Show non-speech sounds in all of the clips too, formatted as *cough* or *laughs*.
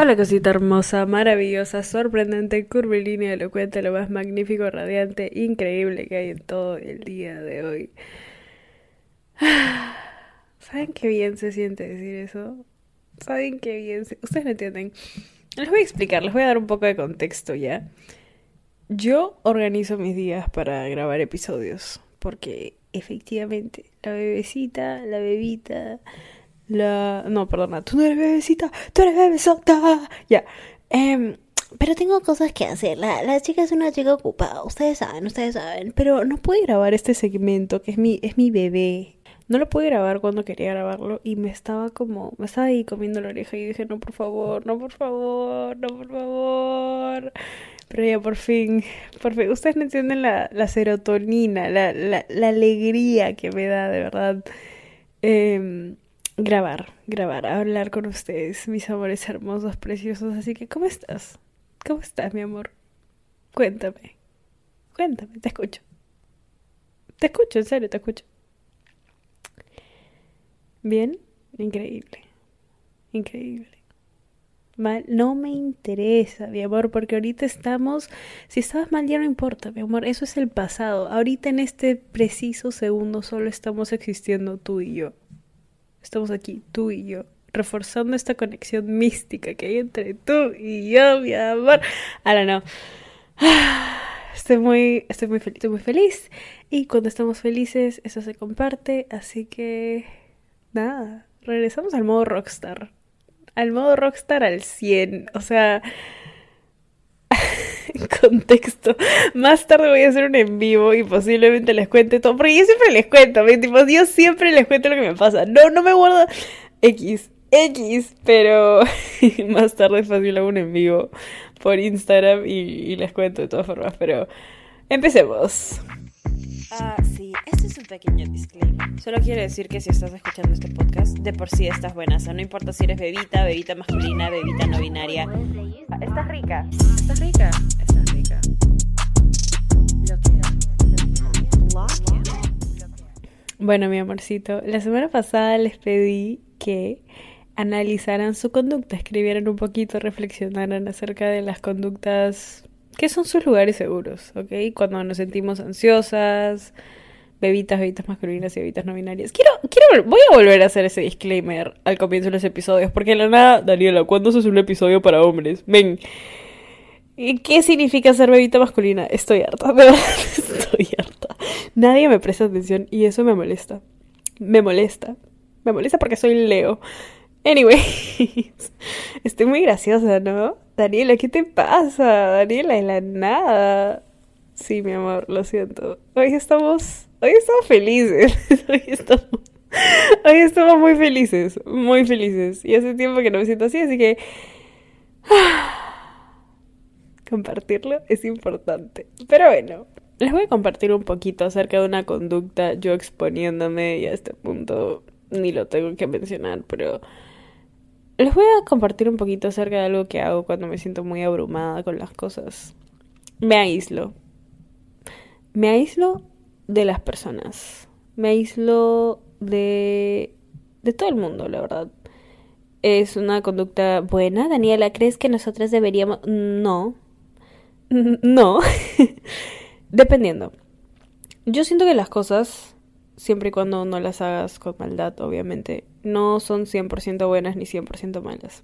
Hola cosita hermosa, maravillosa, sorprendente, curvilínea, elocuente, lo más magnífico, radiante, increíble que hay en todo el día de hoy. *sighs* ¿Saben qué bien se siente decir eso? ¿Saben qué bien se... Ustedes no entienden. Les voy a explicar, les voy a dar un poco de contexto ya. Yo organizo mis días para grabar episodios, porque efectivamente la bebecita, la bebita la... No, perdona, tú no eres bebecita, tú eres bebesota. Ya. Em, pero tengo cosas que hacer. La, la, chica es una chica ocupada. Ustedes saben, ustedes saben. Pero no pude grabar este segmento, que es mi, es mi bebé. No lo pude grabar cuando quería grabarlo y me estaba como, me estaba ahí comiendo la oreja y dije, no, por favor, no, por favor, no, por favor. Pero ya por fin, por fin, ustedes no entienden la, la serotonina, la, la, alegría que me da, de verdad. Eh, grabar, grabar, hablar con ustedes, mis amores hermosos, preciosos. Así que, ¿cómo estás? ¿Cómo estás, mi amor? Cuéntame. Cuéntame, te escucho. Te escucho, en serio, te escucho. ¿Bien? Increíble. Increíble. Mal, no me interesa, mi amor, porque ahorita estamos, si estabas mal ya no importa, mi amor, eso es el pasado. Ahorita en este preciso segundo solo estamos existiendo tú y yo. Estamos aquí, tú y yo, reforzando esta conexión mística que hay entre tú y yo, mi amor. Ahora no. *sighs* Estoy muy, estoy muy feliz, estoy muy feliz. Y cuando estamos felices, eso se comparte. Así que, nada, regresamos al modo rockstar. Al modo rockstar al 100. O sea, *laughs* contexto. Más tarde voy a hacer un en vivo y posiblemente les cuente todo. Porque yo siempre les cuento, tipo, yo siempre les cuento lo que me pasa. No, no me guardo X, X, pero *laughs* más tarde fácil hago un en vivo por Instagram y, y les cuento de todas formas. Pero empecemos. Ah, sí, este es un pequeño disclaimer. Solo quiero decir que si estás escuchando este podcast, de por sí estás buena. O sea, no importa si eres bebita, bebita masculina, bebita no binaria. Estás rica. Estás rica. Estás rica. Bueno, mi amorcito, la semana pasada les pedí que analizaran su conducta, escribieran un poquito, reflexionaran acerca de las conductas ¿Qué son sus lugares seguros? ¿Ok? Cuando nos sentimos ansiosas, bebitas, bebitas masculinas y bebitas no binarias. Quiero, quiero, voy a volver a hacer ese disclaimer al comienzo de los episodios, porque la nada, Daniela, ¿cuándo se hace un episodio para hombres? Ven. ¿Qué significa ser bebita masculina? Estoy harta, de verdad, *laughs* estoy harta. Nadie me presta atención y eso me molesta. Me molesta. Me molesta porque soy Leo. Anyway, *laughs* estoy muy graciosa, ¿no? Daniela, ¿qué te pasa? Daniela, en la nada. Sí, mi amor, lo siento. Hoy estamos, hoy estamos felices. *laughs* Hoy estamos, hoy estamos muy felices, muy felices. Y hace tiempo que no me siento así, así que *sighs* compartirlo es importante. Pero bueno, les voy a compartir un poquito acerca de una conducta, yo exponiéndome y a este punto ni lo tengo que mencionar, pero les voy a compartir un poquito acerca de algo que hago cuando me siento muy abrumada con las cosas. Me aíslo. Me aíslo de las personas. Me aíslo de de todo el mundo, la verdad. Es una conducta buena, Daniela. ¿Crees que nosotras deberíamos no? *laughs* No. *laughs* Dependiendo. Yo siento que las cosas siempre y cuando no las hagas con maldad, obviamente, no son 100% buenas ni 100% malas.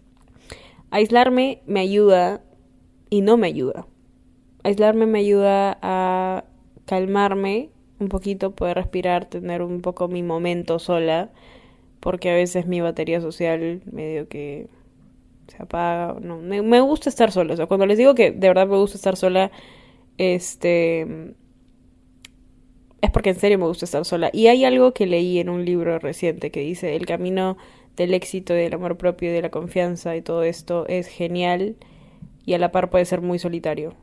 Aislarme me ayuda y no me ayuda. Aislarme me ayuda a calmarme un poquito, poder respirar, tener un poco mi momento sola, porque a veces mi batería social medio que se apaga. No, me, gusta estar sola. O sea, cuando les digo que de verdad me gusta estar sola, este es porque en serio me gusta estar sola. Y hay algo que leí en un libro reciente que dice, el camino del éxito, del amor propio, de la confianza y todo esto es genial y a la par puede ser muy solitario.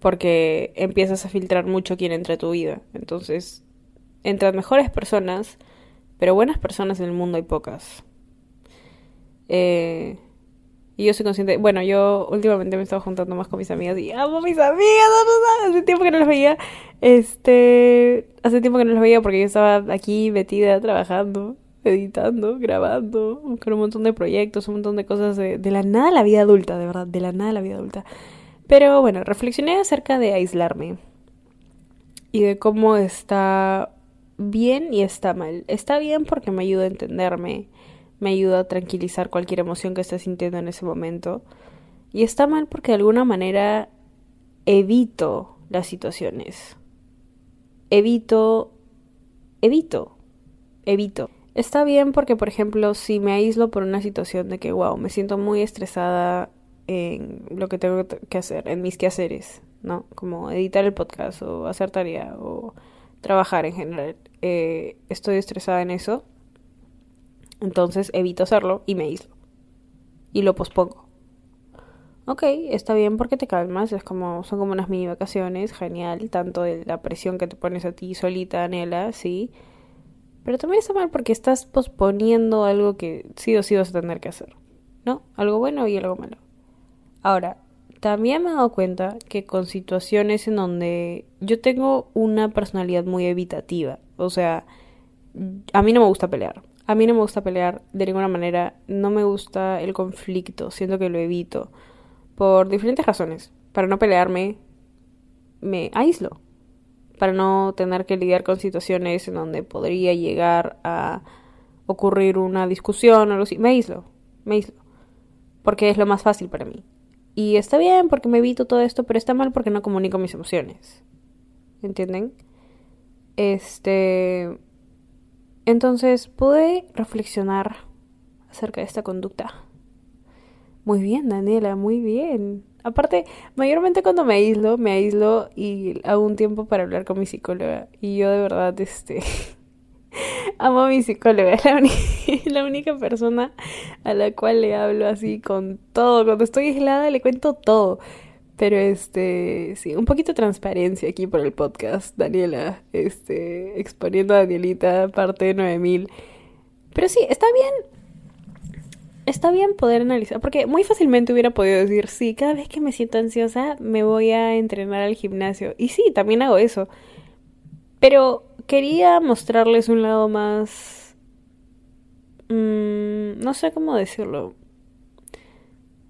Porque empiezas a filtrar mucho quién entra a tu vida. Entonces, entran mejores personas, pero buenas personas en el mundo hay pocas. Eh, y yo soy consciente, bueno, yo últimamente me he estado juntando más con mis amigas y amo a mis amigas, hace tiempo que no las veía. Este, hace tiempo que no las veía porque yo estaba aquí metida trabajando. editando, grabando, con un montón de proyectos, un montón de cosas de, la nada la vida adulta, de verdad, de la nada la vida adulta. Pero bueno, reflexioné acerca de aislarme y de cómo está bien y está mal. Está bien porque me ayuda a entenderme, me ayuda a tranquilizar cualquier emoción que esté sintiendo en ese momento. Y está mal porque de alguna manera evito las situaciones. Evito, evito, evito. Está bien porque, por ejemplo, si me aíslo por una situación de que, wow, me siento muy estresada en lo que tengo que hacer, en mis quehaceres, ¿no? Como editar el podcast o hacer tarea o trabajar en general. Eh, estoy estresada en eso, entonces evito hacerlo y me aíslo. Y lo pospongo. Ok, está bien porque te calmas, es como, son como unas mini vacaciones, genial, tanto de la presión que te pones a ti solita, Anela, sí. Pero también está mal porque estás posponiendo algo que sí o sí vas a tener que hacer, ¿no? Algo bueno y algo malo. Ahora, también me he dado cuenta que con situaciones en donde yo tengo una personalidad muy evitativa, o sea, a mí no me gusta pelear. A mí no me gusta pelear de ninguna manera, no me gusta el conflicto, siento que lo evito por diferentes razones. Para no pelearme, me aíslo. Para no tener que lidiar con situaciones en donde podría llegar a ocurrir una discusión o algo así. Me aíslo, me aíslo. Porque es lo más fácil para mí. Y está bien porque me evito todo esto, pero está mal porque no comunico mis emociones. ¿Entienden? Este. Entonces pude reflexionar acerca de esta conducta. Muy bien, Daniela, muy bien. Aparte, mayormente cuando me aíslo, me aíslo y hago un tiempo para hablar con mi psicóloga. Y yo de verdad, este, *laughs* amo a mi psicóloga. Es *laughs* la, única persona a la cual le hablo así con todo. Cuando estoy aislada le cuento todo. Pero este, sí, un poquito de transparencia aquí por el podcast, Daniela, este, exponiendo a Danielita, parte 9000. Pero sí, está bien. Está bien poder analizar, porque muy fácilmente hubiera podido decir, sí, cada vez que me siento ansiosa me voy a entrenar al gimnasio. Y sí, también hago eso. Pero quería mostrarles un lado más... Mmm, no sé cómo decirlo.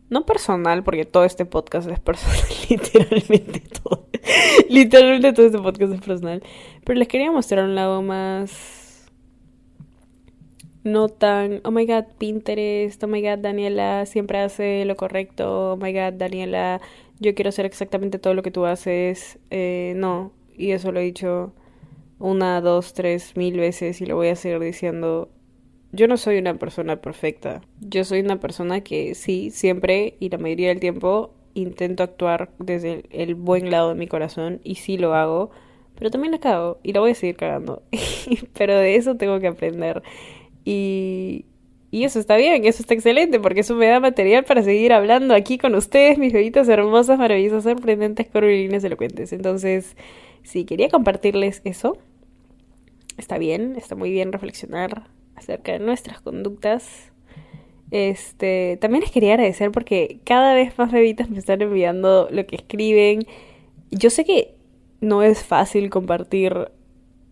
No personal, porque todo este podcast es personal, *laughs* literalmente todo. literalmente todo este podcast es personal. Pero les quería mostrar un lado más... No tan, oh my god, Pinterest, oh my god, Daniela siempre hace lo correcto, oh my god, Daniela, yo quiero hacer exactamente todo lo que tú haces. Eh, no, y eso lo he dicho una, dos, tres, mil veces y lo voy a seguir diciendo. Yo no soy una persona perfecta. Yo soy una persona que sí, siempre y la mayoría del tiempo intento actuar desde el, buen lado de mi corazón y sí lo hago, pero también la cago y lo voy a seguir cagando. *laughs* pero de eso tengo que aprender. Y, y eso está bien, eso está excelente, porque eso me da material para seguir hablando aquí con ustedes, mis bebitas hermosas, maravillosas, sorprendentes, curvilíneas, elocuentes. Entonces, sí, quería compartirles eso. Está bien, está muy bien reflexionar acerca de nuestras conductas. Este, también les quería agradecer porque cada vez más bebitas me están enviando lo que escriben. Yo sé que no es fácil compartir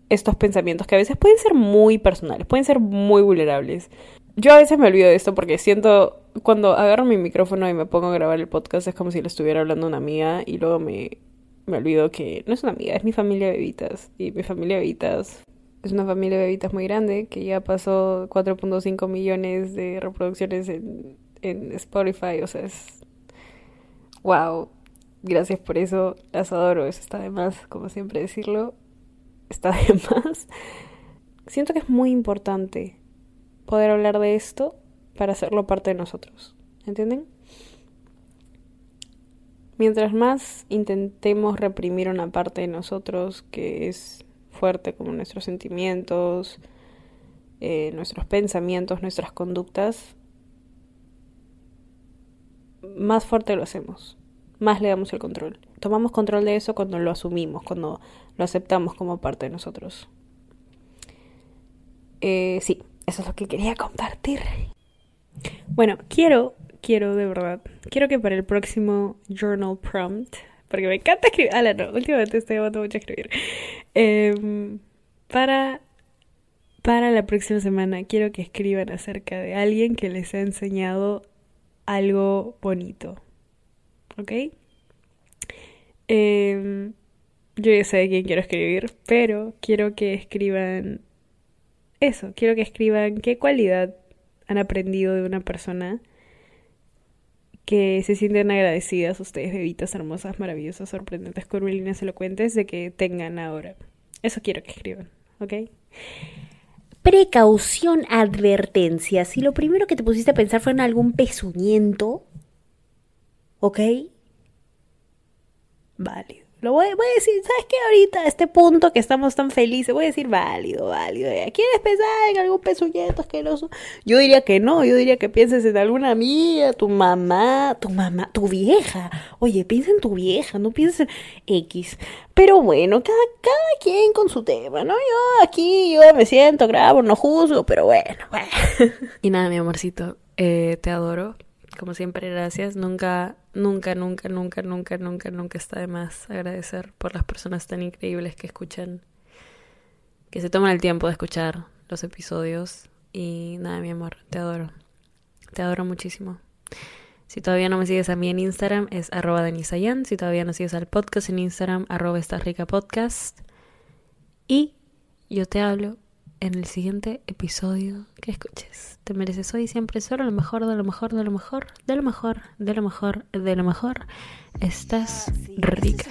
estos pensamientos que a veces pueden ser muy personales, pueden ser muy vulnerables. Yo a veces me olvido de esto porque siento cuando agarro mi micrófono y me pongo a grabar el podcast es como si le estuviera hablando a una amiga y luego me me olvido que no es una amiga, es mi familia bebitas. Y mi familia bebitas es una familia de bebitas muy grande que ya pasó 4.5 millones de reproducciones en, en Spotify. O sea, es. ¡Wow! Gracias por eso. Las adoro. Eso está de más, como siempre decirlo. Está de *laughs* más. Siento que es muy importante poder hablar de esto para hacerlo parte de nosotros. ¿Entienden? Mientras más intentemos reprimir una parte de nosotros que es fuerte como nuestros sentimientos, eh, nuestros pensamientos, nuestras conductas, más fuerte lo hacemos, más le damos el control. Tomamos control de eso cuando lo asumimos, cuando lo aceptamos como parte de nosotros. Eh, sí, eso es lo que quería compartir. Bueno, quiero quiero de verdad, quiero que para el próximo journal prompt, porque me encanta escribir, ah, no, últimamente estoy amando mucho a escribir, em, para Para la próxima semana quiero que escriban acerca de alguien que les ha enseñado algo bonito. ¿Ok? Em, yo ya sé de quién quiero escribir, pero quiero que escriban eso, quiero que escriban qué cualidad han aprendido de una persona que se sienten agradecidas ustedes, bebitas hermosas, maravillosas, sorprendentes, curvilíneas, elocuentes, de que tengan ahora. Eso quiero que escriban, ¿ok? Precaución, advertencia. Si lo primero que te pusiste a pensar fue en algún pezuñento, ¿ok? Válido. Lo voy, a decir, ¿sabes qué? Ahorita, a este punto que estamos tan felices, voy a decir válido, válido. ¿Quieres pensar en algún pezuñento asqueroso? Yo diría que no, yo diría que pienses en alguna amiga, tu mamá, tu mamá, tu vieja. Oye, piensa en tu vieja, no pienses en X. Pero bueno, cada, cada quien con su tema, ¿no? Yo aquí, yo me siento, grabo, no juzgo, pero bueno, bueno. *laughs* Y nada, mi amorcito, eh, te adoro. Como siempre, gracias. Nunca nunca, nunca, nunca, nunca, nunca, nunca está de más agradecer por las personas tan increíbles que escuchan, que se toman el tiempo de escuchar los episodios. Y nada, mi amor, te adoro. Te adoro muchísimo. Si todavía no me sigues a mí en Instagram es arroba denisayan. Si todavía no sigues al podcast en Instagram, arroba esta rica podcast. Y yo te hablo en el siguiente episodio que escuches. Te mereces hoy y siempre solo lo mejor, de lo mejor, de lo mejor, de lo mejor, de lo mejor, de lo mejor. Estás rica.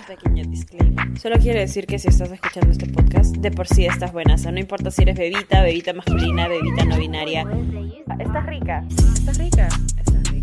Solo quiero decir que si estás escuchando este podcast, de por sí estás buena. O sea, no importa si eres bebita, bebita masculina, bebita no binaria. Estás rica. Estás rica. Estás rica.